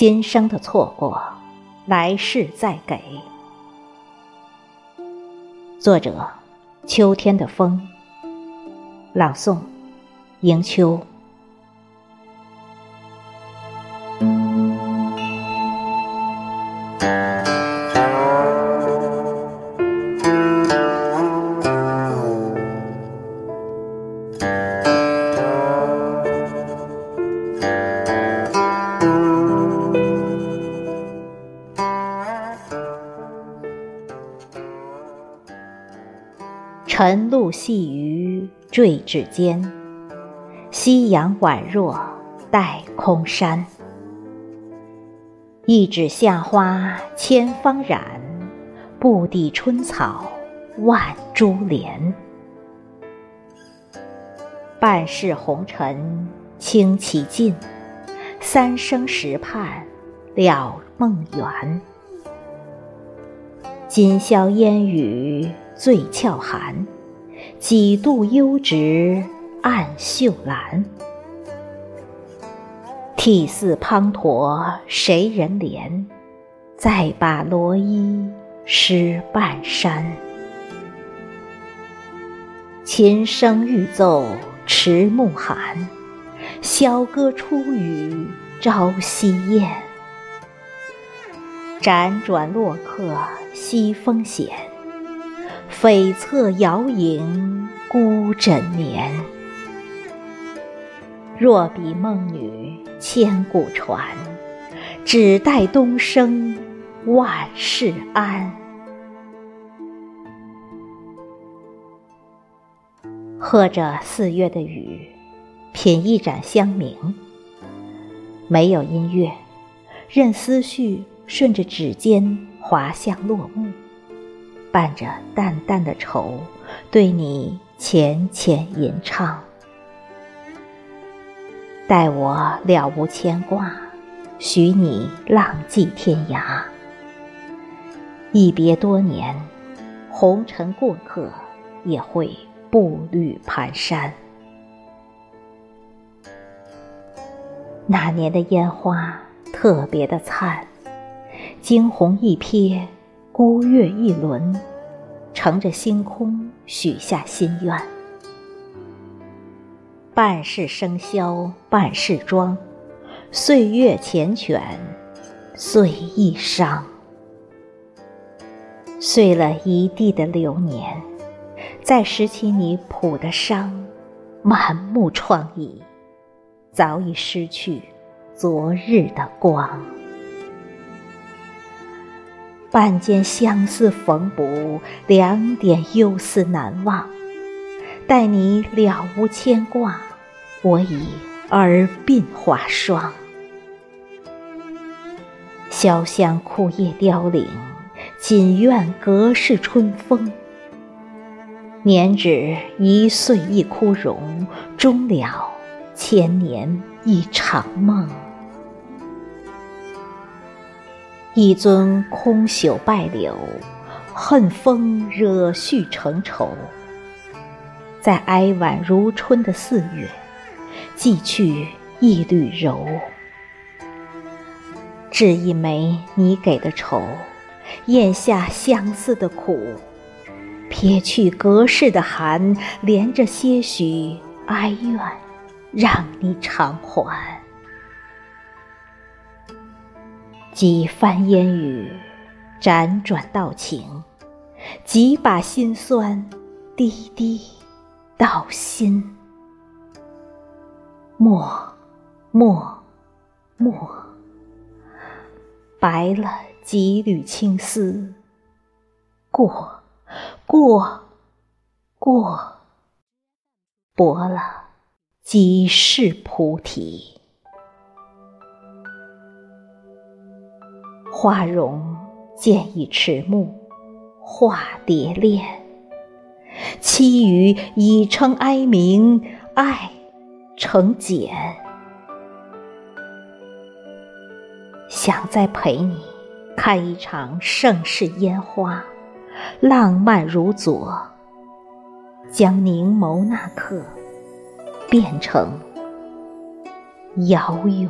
今生的错过，来世再给。作者：秋天的风。朗诵：迎秋。晨露细雨坠指尖，夕阳宛若带空山。一指夏花千方染，不抵春草万株连。半世红尘清其尽，三生石畔了梦圆。今宵烟雨。醉俏寒，几度幽直暗秀兰。涕泗滂沱谁人怜？再把罗衣湿半衫。琴声欲奏迟暮寒，箫歌初雨朝夕雁。辗转洛客西风闲。悱恻摇影孤枕眠。若比梦女千古传，只待东升万事安。喝着四月的雨，品一盏香茗。没有音乐，任思绪顺着指尖滑向落幕。伴着淡淡的愁，对你浅浅吟唱。待我了无牵挂，许你浪迹天涯。一别多年，红尘过客也会步履蹒跚。那年的烟花特别的灿，惊鸿一瞥。孤月一轮，乘着星空许下心愿。半世笙箫，半世妆，岁月缱绻，岁亦伤。碎了一地的流年，再拾起你谱的伤，满目疮痍，早已失去昨日的光。半间相思缝补，两点忧思难忘。待你了无牵挂，我已耳鬓华霜。潇湘枯叶凋零，锦院隔世春风。年只一岁一枯荣，终了千年一场梦。一尊空朽败柳，恨风惹絮成愁。在哀婉如春的四月，寄去一缕柔。掷一枚你给的愁，咽下相思的苦，撇去隔世的寒，连着些许哀怨，让你偿还。几番烟雨，辗转到情，几把辛酸，滴滴到心。默，默，默，白了几缕青丝。过，过，过，薄了几世菩提。花容渐已迟暮，化蝶恋。凄雨已成哀鸣，爱成茧。想再陪你看一场盛世烟花，浪漫如昨，将凝眸那刻变成遥远。